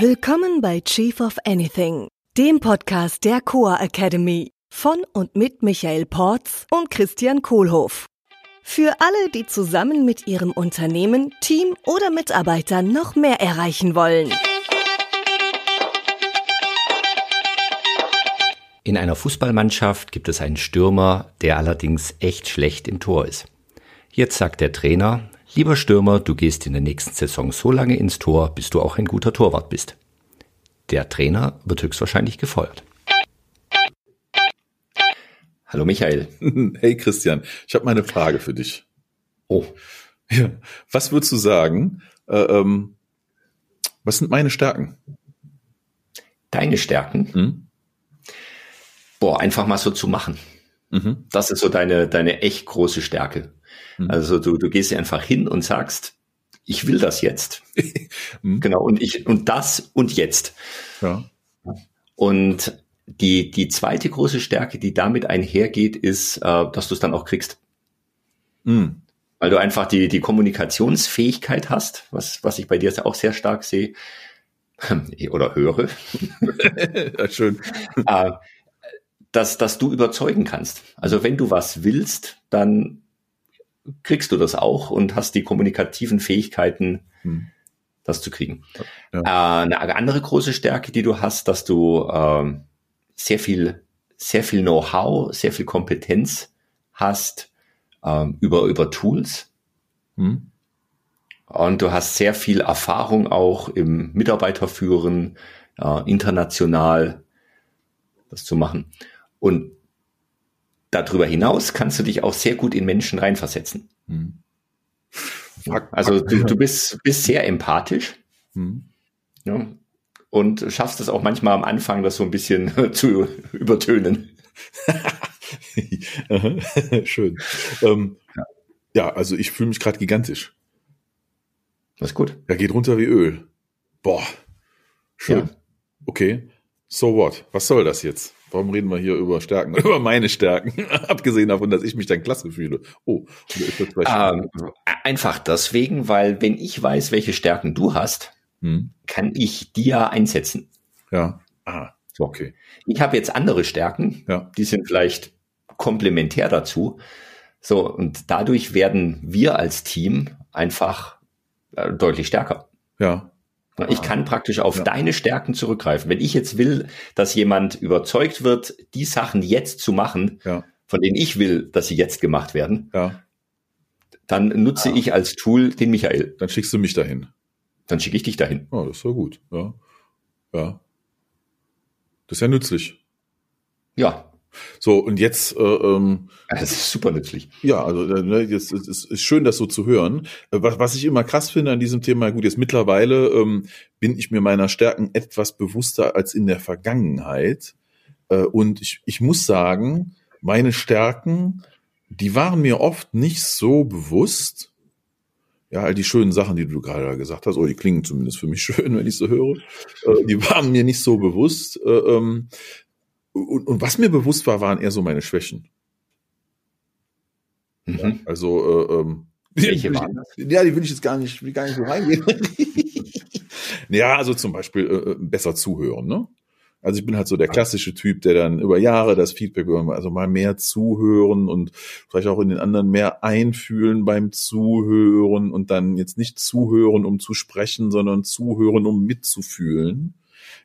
Willkommen bei Chief of Anything, dem Podcast der Coa Academy von und mit Michael Porz und Christian Kohlhoff. Für alle, die zusammen mit ihrem Unternehmen, Team oder Mitarbeitern noch mehr erreichen wollen. In einer Fußballmannschaft gibt es einen Stürmer, der allerdings echt schlecht im Tor ist. Jetzt sagt der Trainer, lieber Stürmer, du gehst in der nächsten Saison so lange ins Tor, bis du auch ein guter Torwart bist. Der Trainer wird höchstwahrscheinlich gefeuert. Hallo Michael. Hey Christian, ich habe mal eine Frage für dich. Oh. Ja, was würdest du sagen? Äh, ähm, was sind meine Stärken? Deine Stärken? Hm? Boah, einfach mal so zu machen. Mhm. Das ist so deine, deine echt große Stärke. Mhm. Also du, du gehst einfach hin und sagst, ich will das jetzt. Mhm. Genau. Und ich, und das und jetzt. Ja. Und die, die zweite große Stärke, die damit einhergeht, ist, äh, dass du es dann auch kriegst. Mhm. Weil du einfach die, die Kommunikationsfähigkeit hast, was, was ich bei dir auch sehr stark sehe oder höre, ja, schön. äh, dass, dass du überzeugen kannst. Also wenn du was willst, dann kriegst du das auch und hast die kommunikativen Fähigkeiten, Hm. das zu kriegen. Ja. Äh, eine andere große Stärke, die du hast, dass du ähm, sehr viel, sehr viel Know-how, sehr viel Kompetenz hast ähm, über, über Tools Hm. und du hast sehr viel Erfahrung auch im Mitarbeiterführen, äh, international das zu machen. Und darüber hinaus kannst du dich auch sehr gut in Menschen reinversetzen. Hm. Fuck, Also fuck. du, du bist, bist sehr empathisch Hm. ja, und schaffst es auch manchmal am Anfang, das so ein bisschen zu übertönen. Schön. Ähm, ja. also ich fühle mich gerade gigantisch. Das ist gut. Er geht runter wie Öl. Boah. Schön. Ja. Okay. So what? Was soll das jetzt? Warum reden wir hier über Stärken? Über meine Stärken. Abgesehen davon, dass ich mich dann klasse fühle. Oh, Ähm, einfach deswegen, weil wenn ich weiß, welche Stärken du hast, Hm. kann ich dir einsetzen. Ja. Ah, okay. Ich habe jetzt andere Stärken, Ja. die sind vielleicht komplementär dazu. So, und dadurch werden wir als Team einfach äh, deutlich stärker. Ja. Ich kann praktisch auf Ja. deine Stärken zurückgreifen. Wenn ich jetzt will, dass jemand überzeugt wird, die Sachen jetzt zu machen, Ja. von denen ich will, dass sie jetzt gemacht werden, Ja. dann nutze ich als Tool den Michael. Dann schickst du mich dahin. Dann schicke ich dich dahin. Oh, das ist ja gut. Ja. Ja. Das ist ja nützlich. Ja, So, und jetzt, äh, ähm, das ist super nützlich. ja, also äh, ne, jetzt ist, ist, schön, das so zu hören. Äh, Was, was ich immer krass finde an diesem Thema, gut, jetzt mittlerweile ähm, bin ich mir meiner Stärken etwas bewusster als in der Vergangenheit. Äh, und ich, ich muss sagen, meine Stärken, die waren mir oft nicht so bewusst. Ja, all die schönen Sachen, die du gerade gesagt hast, oh, die klingen zumindest für mich schön, wenn ich so höre, äh, die waren mir nicht so bewusst. Äh, ähm, und, und was mir bewusst war, waren eher so meine Schwächen. Mhm. Also, äh, ähm, Welche waren das? Ja, die will ich jetzt gar nicht, will gar nicht so reingehen. ja, also zum Beispiel äh, äh, besser zuhören, ne? Also ich bin halt so der klassische Typ, der dann über Jahre das Feedback, also mal mehr zuhören und vielleicht auch in den anderen mehr einfühlen beim Zuhören und dann jetzt nicht zuhören, um zu sprechen, sondern zuhören, um mitzufühlen.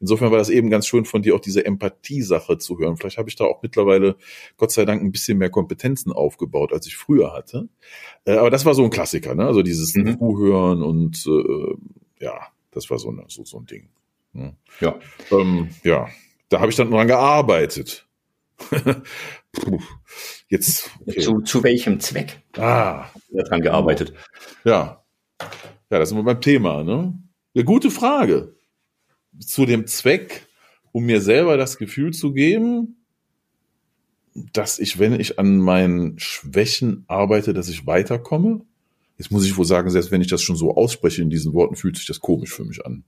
Insofern war das eben ganz schön von dir auch diese Empathie-Sache zu hören. Vielleicht habe ich da auch mittlerweile, Gott sei Dank, ein bisschen mehr Kompetenzen aufgebaut, als ich früher hatte. Äh, aber das war so ein Klassiker, ne? Also dieses Mhm. Zuhören und äh, ja, das war so, eine, so, so ein Ding. Ne? Ja. Ähm, ja, da habe ich dann dran gearbeitet. Jetzt, okay. Zu, zu welchem Zweck ah, daran gearbeitet? ja. Ja, das sind wir beim Thema, ne? Eine gute Frage. Zu dem Zweck, um mir selber das Gefühl zu geben, dass ich, wenn ich an meinen Schwächen arbeite, dass ich weiterkomme. Jetzt muss ich wohl sagen, selbst wenn ich das schon so ausspreche in diesen Worten, fühlt sich das komisch für mich an.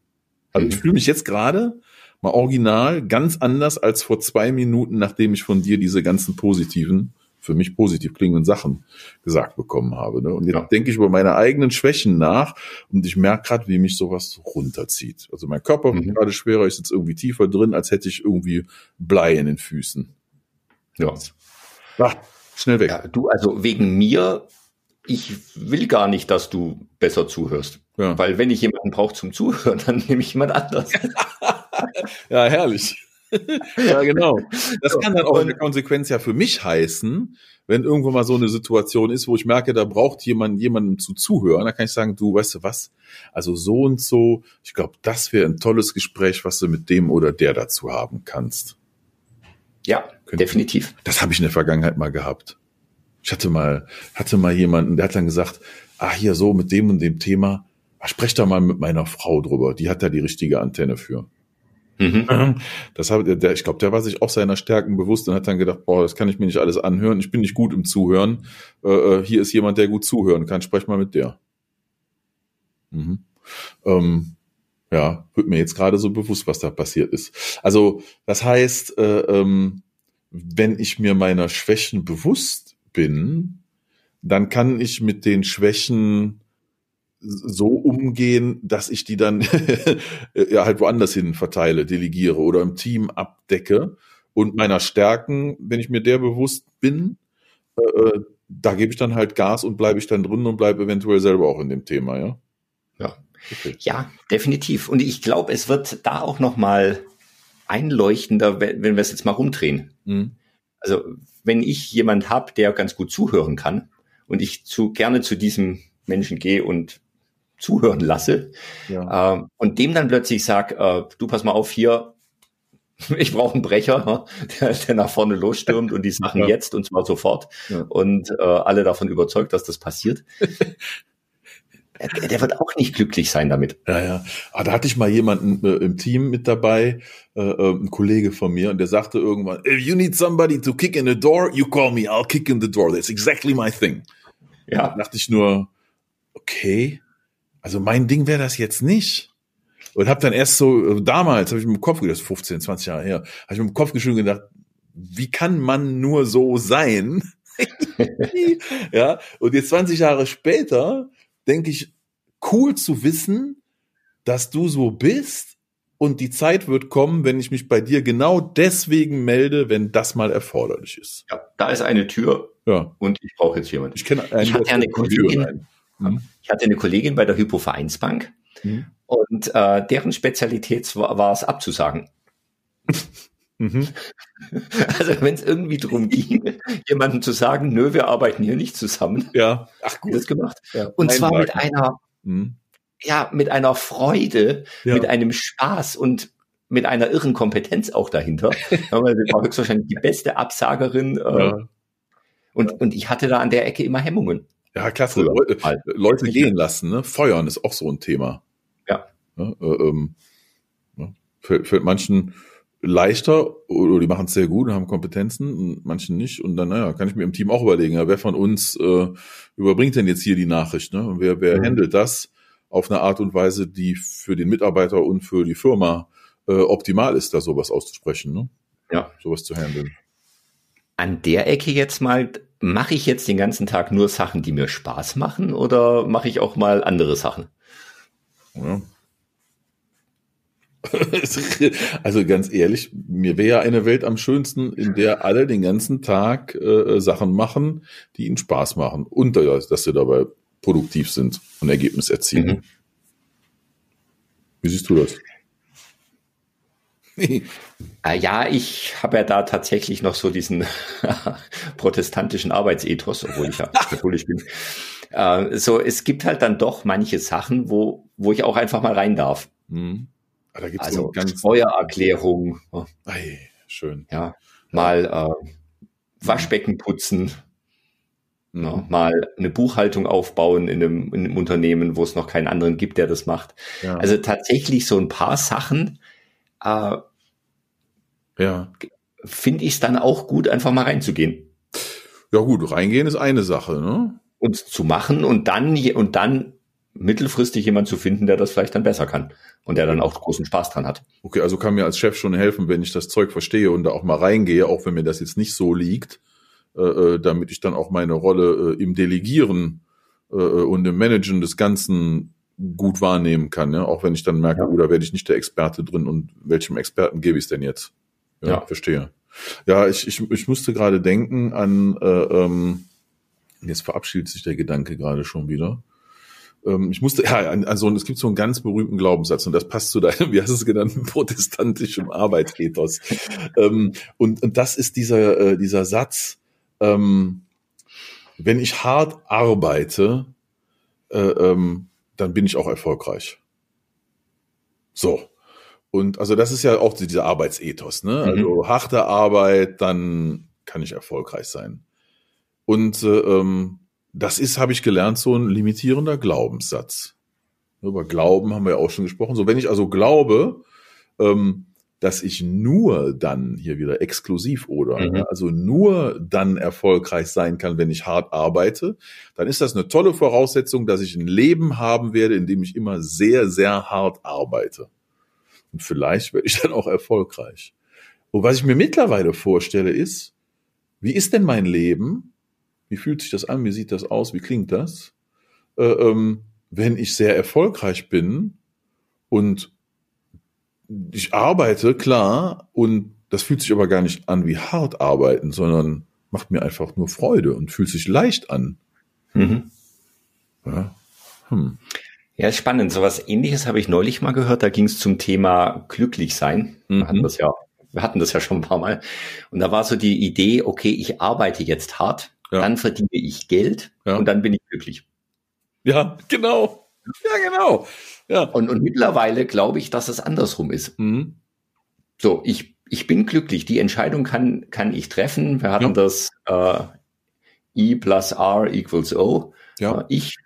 Also Mhm. ich fühle mich jetzt gerade mal original ganz anders als vor zwei Minuten, nachdem ich von dir diese ganzen positiven für mich positiv klingenden Sachen gesagt bekommen habe. Ne? Und jetzt ja. denke ich über meine eigenen Schwächen nach und ich merke gerade, wie mich sowas runterzieht. Also mein Körper mhm. gerade schwerer, ich sitze irgendwie tiefer drin, als hätte ich irgendwie Blei in den Füßen. Ja. Ach, schnell weg. Ja, du, also wegen mir, ich will gar nicht, dass du besser zuhörst. Ja. Weil wenn ich jemanden brauche zum Zuhören, dann nehme ich jemand anders. ja, herrlich. ja, genau. Das kann dann auch in der Konsequenz ja für mich heißen, wenn irgendwo mal so eine Situation ist, wo ich merke, da braucht jemand jemanden zu zuhören, dann kann ich sagen, du, weißt du was? Also so und so, ich glaube, das wäre ein tolles Gespräch, was du mit dem oder der dazu haben kannst. Ja, Könnte definitiv. Das habe ich in der Vergangenheit mal gehabt. Ich hatte mal, hatte mal jemanden, der hat dann gesagt, ah, hier so mit dem und dem Thema, ah, sprech da mal mit meiner Frau drüber, die hat da die richtige Antenne für. Mhm. Das habe der, ich glaube, der war sich auch seiner Stärken bewusst und hat dann gedacht, boah, das kann ich mir nicht alles anhören. Ich bin nicht gut im Zuhören. Äh, äh hier ist jemand, der gut zuhören kann. Sprech mal mit der. Mhm. Ähm, ja, wird mir jetzt gerade so bewusst, was da passiert ist. Also, das heißt, äh, ähm, wenn ich mir meiner Schwächen bewusst bin, dann kann ich mit den Schwächen so umgehen, dass ich die dann ja halt woanders hin verteile, delegiere oder im Team abdecke und meiner Stärken, wenn ich mir der bewusst bin, äh, äh, da gebe ich dann halt Gas und bleibe ich dann drin und bleibe eventuell selber auch in dem Thema, ja. Ja, okay. ja definitiv. Und ich glaube, es wird da auch noch mal einleuchtender, wenn wir es jetzt mal rumdrehen. Mhm. Also wenn ich jemand habe, der ganz gut zuhören kann und ich zu gerne zu diesem Menschen gehe und zuhören lasse ja. äh, und dem dann plötzlich sag, äh, du pass mal auf hier, ich brauche einen Brecher, der, der, nach vorne losstürmt und die Sachen ja. jetzt und zwar sofort ja. und äh, alle davon überzeugt, dass das passiert. der, der wird auch nicht glücklich sein damit. Ja, ja. Ah, da hatte ich mal jemanden äh, im Team mit dabei, äh, äh, ein Kollege von mir, und der sagte irgendwann, if you need somebody to kick in the door, you call me, I'll kick in the door. That's exactly my thing. Ja. Da dachte ich nur, okay, also mein Ding wäre das jetzt nicht. Und habe dann erst so, äh, damals habe ich mit dem Kopf gedacht, 15, 20 Jahre her, habe ich mit dem Kopf geschüttelt und gedacht, wie kann man nur so sein? ja, und jetzt 20 Jahre später denke ich, cool zu wissen, dass du so bist und die Zeit wird kommen, wenn ich mich bei dir genau deswegen melde, wenn das mal erforderlich ist. Ja, da ist eine Tür ja. und ich brauche jetzt jemanden. Ich kenne eine, ich hatte eine Kollegin, mhm. ich hatte eine Kollegin bei der Hypovereinsbank mhm. und äh, deren Spezialität war, war es abzusagen. Mhm. Also wenn es irgendwie darum ging, jemandem zu sagen, nö, wir arbeiten hier nicht zusammen. Ja, ach gut. Das gemacht. Ja, und zwar mit einer, mhm. ja, mit einer Freude, ja. mit einem Spaß und mit einer irren Kompetenz auch dahinter. Sie war höchstwahrscheinlich die beste Absagerin. Äh, ja. und, und ich hatte da an der Ecke immer Hemmungen. Ja, klasse. Leute, Leute gehen lassen, ne? Feuern ist auch so ein Thema. Ja. ja äh, ähm, fällt, fällt manchen leichter oder die machen es sehr gut und haben Kompetenzen und manchen nicht. Und dann, naja, kann ich mir im Team auch überlegen, ja, wer von uns äh, überbringt denn jetzt hier die Nachricht? Ne? Und wer, wer mhm. handelt das auf eine Art und Weise, die für den Mitarbeiter und für die Firma äh, optimal ist, da sowas auszusprechen, ne? Ja. Sowas zu handeln. An der Ecke jetzt mal, mache ich jetzt den ganzen Tag nur Sachen, die mir Spaß machen oder mache ich auch mal andere Sachen? Ja, also ganz ehrlich, mir wäre ja eine Welt am schönsten, in der alle den ganzen Tag äh, Sachen machen, die ihnen Spaß machen und dass sie dabei produktiv sind und Ergebnis erzielen. Mhm. Wie siehst du das? Äh, ja, ich habe ja da tatsächlich noch so diesen protestantischen Arbeitsethos, obwohl ich ja katholisch bin. Äh, so, es gibt halt dann doch manche Sachen, wo, wo ich auch einfach mal rein darf. Mhm. Ah, da gibt's also so ganz Steuererklärung. Ei, schön. Ja, mal äh, Waschbecken putzen. Mhm. Ja, mal eine Buchhaltung aufbauen in einem, in einem, Unternehmen, wo es noch keinen anderen gibt, der das macht. Ja. Also tatsächlich so ein paar Sachen, äh, ja. finde ich es dann auch gut, einfach mal reinzugehen. Ja gut, reingehen ist eine Sache, ne? Und zu machen und dann und dann mittelfristig jemand zu finden, der das vielleicht dann besser kann und der dann auch großen Spaß dran hat. Okay, also kann mir als Chef schon helfen, wenn ich das Zeug verstehe und da auch mal reingehe, auch wenn mir das jetzt nicht so liegt, äh, äh, damit ich dann auch meine Rolle äh, im Delegieren äh, äh, und im Managen des Ganzen gut wahrnehmen kann, ja? auch wenn ich dann merke, Ja. oh, da werde ich nicht der Experte drin und welchem Experten gebe ich es denn jetzt? Ja, Ja. verstehe. Ja, ich, ich, ich musste gerade denken an, äh, ähm, jetzt verabschiedet sich der Gedanke gerade schon wieder. Ähm, ich musste, ja, an, also es gibt so einen ganz berühmten Glaubenssatz und das passt zu deinem, wie hast du es genannt, protestantischem Arbeitsethos. ähm, und, und das ist dieser, äh, dieser Satz, ähm, wenn ich hart arbeite, äh, ähm, dann bin ich auch erfolgreich. So. Und also das ist ja auch dieser Arbeitsethos, ne? Mhm. Also harte Arbeit, dann kann ich erfolgreich sein. Und äh, ähm, das ist, habe ich gelernt, so ein limitierender Glaubenssatz. Über Glauben haben wir ja auch schon gesprochen. So, wenn ich also glaube, ähm, dass ich nur dann hier wieder exklusiv oder Mhm. also nur dann erfolgreich sein kann, wenn ich hart arbeite, dann ist das eine tolle Voraussetzung, dass ich ein Leben haben werde, in dem ich immer sehr, sehr hart arbeite. Und vielleicht werde ich dann auch erfolgreich. Und was ich mir mittlerweile vorstelle ist, wie ist denn mein Leben? Wie fühlt sich das an? Wie sieht das aus? Wie klingt das? Äh, ähm, wenn ich sehr erfolgreich bin und ich arbeite, klar, und das fühlt sich aber gar nicht an wie hart arbeiten, sondern macht mir einfach nur Freude und fühlt sich leicht an. Mhm. Ja, hm. Ja, ist spannend. So was ähnliches habe ich neulich mal gehört. Da ging es zum Thema glücklich sein. Mhm. Wir hatten das ja, wir hatten das ja schon ein paar Mal. Und da war so die Idee, okay, ich arbeite jetzt hart, Ja. dann verdiene ich Geld Ja. und dann bin ich glücklich. ja genau. Ja, genau. Ja. Und, und mittlerweile glaube ich, dass es andersrum ist. Mhm. So, ich, ich bin glücklich. Die Entscheidung kann, kann ich treffen. Wir hatten Ja. das äh, E plus R equals O. Ja. Äh, Ich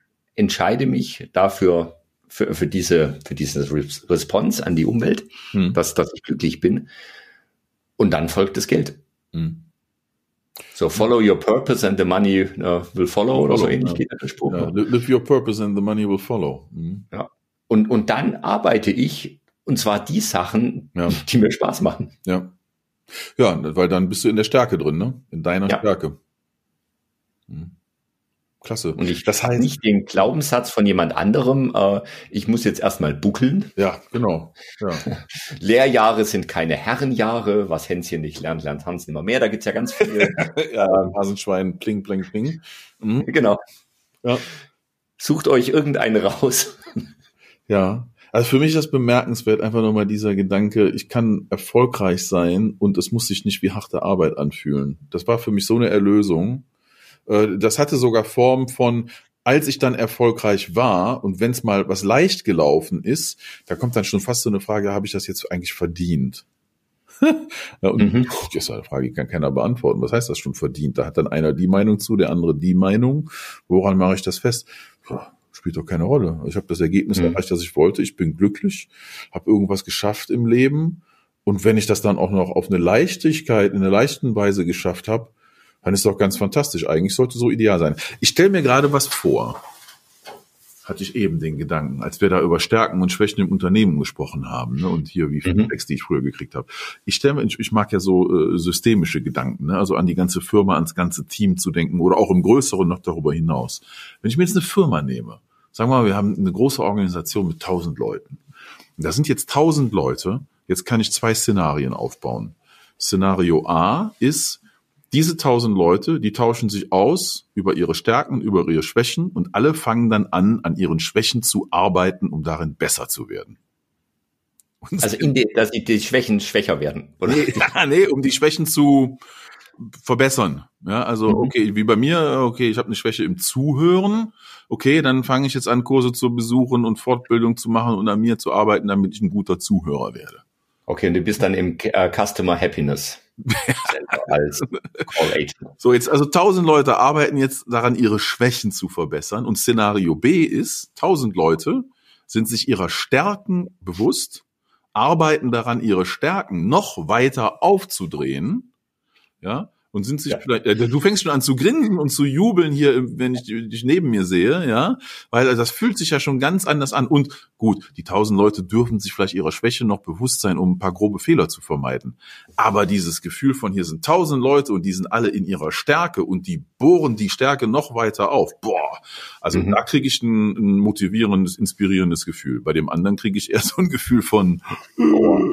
entscheide mich dafür, für, für diese, für diese Res- Response an die Umwelt, Hm. dass, dass ich glücklich bin. Und dann folgt das Geld. Hm. So, follow your purpose and the money äh, will follow oder so ähnlich ja. geht der Spruch. Ja, ne? li- live your purpose and the money will follow. Mhm. Und, und dann arbeite ich, und zwar die Sachen, Ja. die mir Spaß machen. Ja. Ja, weil dann bist du in der Stärke drin, ne? In deiner Ja. Stärke. Klasse. Und ich das heißt, nicht den Glaubenssatz von jemand anderem, äh, ich muss jetzt erstmal buckeln. ja, genau. Ja. Lehrjahre sind keine Herrenjahre, was Hänschen nicht lernt, lernt Hans immer mehr. Da gibt's ja ganz viele. ja, Hasenschwein, pling, pling, pling. Mhm. genau. Ja. Sucht euch irgendeinen raus. Ja. Also für mich ist das bemerkenswert, einfach nochmal dieser Gedanke, ich kann erfolgreich sein und es muss sich nicht wie harte Arbeit anfühlen. Das war für mich so eine Erlösung. Äh, Das hatte sogar Form von, als ich dann erfolgreich war und wenn es mal was leicht gelaufen ist, da kommt dann schon fast so eine Frage, habe ich das jetzt eigentlich verdient? und Mhm. das ist eine Frage, die kann keiner beantworten. Was heißt das schon verdient? Da hat dann einer die Meinung zu, der andere die Meinung. Woran mache ich das fest? Spielt doch keine Rolle. Ich habe das Ergebnis Mhm. erreicht, das ich wollte. Ich bin glücklich, habe irgendwas geschafft im Leben. Und wenn ich das dann auch noch auf eine Leichtigkeit, in einer leichten Weise geschafft habe, dann ist doch ganz fantastisch. Eigentlich sollte so ideal sein. Ich stelle mir gerade was vor. Hatte ich eben den Gedanken, als wir da über Stärken und Schwächen im Unternehmen gesprochen haben, ne, und hier wie Feedbacks, die ich früher gekriegt habe. Ich stelle mir, ich, mag ja so äh, systemische Gedanken, ne, also an die ganze Firma, ans ganze Team zu denken oder auch im Größeren noch darüber hinaus. Wenn ich mir jetzt eine Firma nehme, sagen wir mal, wir haben eine große Organisation mit tausend Leuten. Und Da sind jetzt tausend Leute. Jetzt kann ich zwei Szenarien aufbauen. Szenario A ist, diese tausend Leute, die tauschen sich aus über ihre Stärken, über ihre Schwächen und alle fangen dann an, an ihren Schwächen zu arbeiten, um darin besser zu werden. Und Also in die, dass die, die Schwächen schwächer werden. Oder? Nee, nee, um die Schwächen zu verbessern. Ja, also Mhm. okay, wie bei mir, okay, ich habe eine Schwäche im Zuhören. Okay, dann fange ich jetzt an, Kurse zu besuchen und Fortbildung zu machen und an mir zu arbeiten, damit ich ein guter Zuhörer werde. Okay, und du bist dann im äh, Customer Happiness Center als Call Agent. So, jetzt also tausend Leute arbeiten jetzt daran, ihre Schwächen zu verbessern. Und Szenario B ist, tausend Leute sind sich ihrer Stärken bewusst, arbeiten daran, ihre Stärken noch weiter aufzudrehen, ja, und sind sich ja. vielleicht, äh, du fängst schon an zu grinsen und zu jubeln hier, wenn ich dich neben mir sehe, ja, weil das fühlt sich ja schon ganz anders an. Und gut, die tausend Leute dürfen sich vielleicht ihrer Schwäche noch bewusst sein, um ein paar grobe Fehler zu vermeiden. Aber dieses Gefühl von hier sind tausend Leute und die sind alle in ihrer Stärke und die bohren die Stärke noch weiter auf. Boah, also mhm. da kriege ich ein, ein, motivierendes, inspirierendes Gefühl. Bei dem anderen kriege ich eher so ein Gefühl von oh,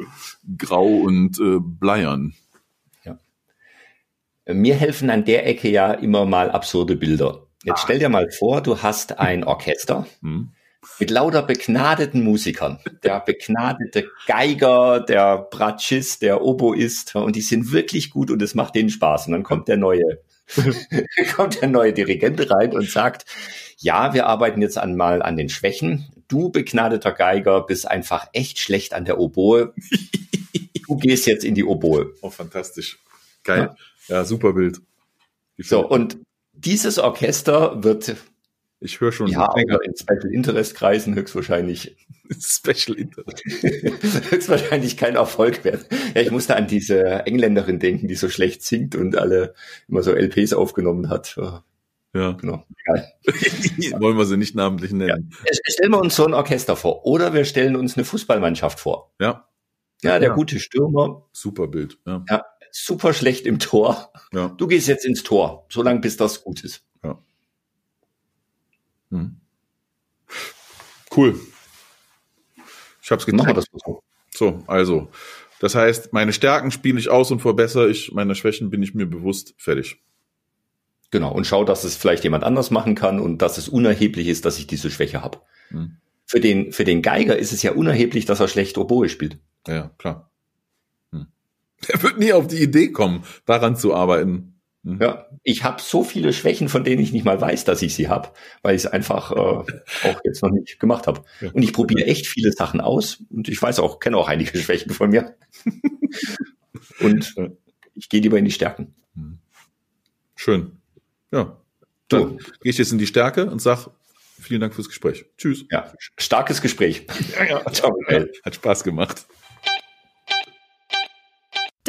grau und äh, bleiern. Mir helfen an der Ecke ja immer mal absurde Bilder. Jetzt ah. stell dir mal vor, du hast ein Orchester hm. mit lauter begnadeten Musikern. Der begnadete Geiger, der Bratschist, der Oboist und die sind wirklich gut und es macht denen Spaß. Und dann kommt der neue, kommt der neue Dirigent rein und sagt, ja, wir arbeiten jetzt einmal an den Schwächen. Du begnadeter Geiger bist einfach echt schlecht an der Oboe. Du gehst jetzt in die Oboe. Oh, fantastisch. Geil. Ja. Ja, super Bild. So, und dieses Orchester wird ich höre schon. Ja, in Special Interest Kreisen höchstwahrscheinlich. Special Interest. höchstwahrscheinlich kein Erfolg werden. Ja, ich musste an diese Engländerin denken, die so schlecht singt und alle immer so LPs aufgenommen hat. Ja. Genau. Wollen wir sie nicht namentlich nennen. Ja. Stellen wir uns so ein Orchester vor. Oder wir stellen uns eine Fußballmannschaft vor. Ja. Ja, der ja. gute Stürmer. Super Bild. Ja. ja super schlecht im Tor. Ja. Du gehst jetzt ins Tor, solange bis das gut ist. Ja. Hm. Cool. Ich hab's getan. Das so. so, also. Das heißt, meine Stärken spiele ich aus und verbessere ich, meine Schwächen bin ich mir bewusst, fertig. Genau, und schau, dass es vielleicht jemand anders machen kann und dass es unerheblich ist, dass ich diese Schwäche habe. Hm. Für, den, für den Geiger ist es ja unerheblich, dass er schlecht Oboe spielt. Ja, klar. Er wird nie auf die Idee kommen, daran zu arbeiten. Mhm. Ja, ich habe so viele Schwächen, von denen ich nicht mal weiß, dass ich sie habe, weil ich es einfach äh, auch jetzt noch nicht gemacht habe. Ja. Und ich probiere echt viele Sachen aus und ich weiß auch, kenne auch einige Schwächen von mir. und ich gehe lieber in die Stärken. Mhm. Schön. Ja. Dann so. gehe ich jetzt in die Stärke und sag vielen Dank fürs Gespräch. Tschüss. Ja, starkes Gespräch. Ja, ja. Ciao. Hat Spaß gemacht.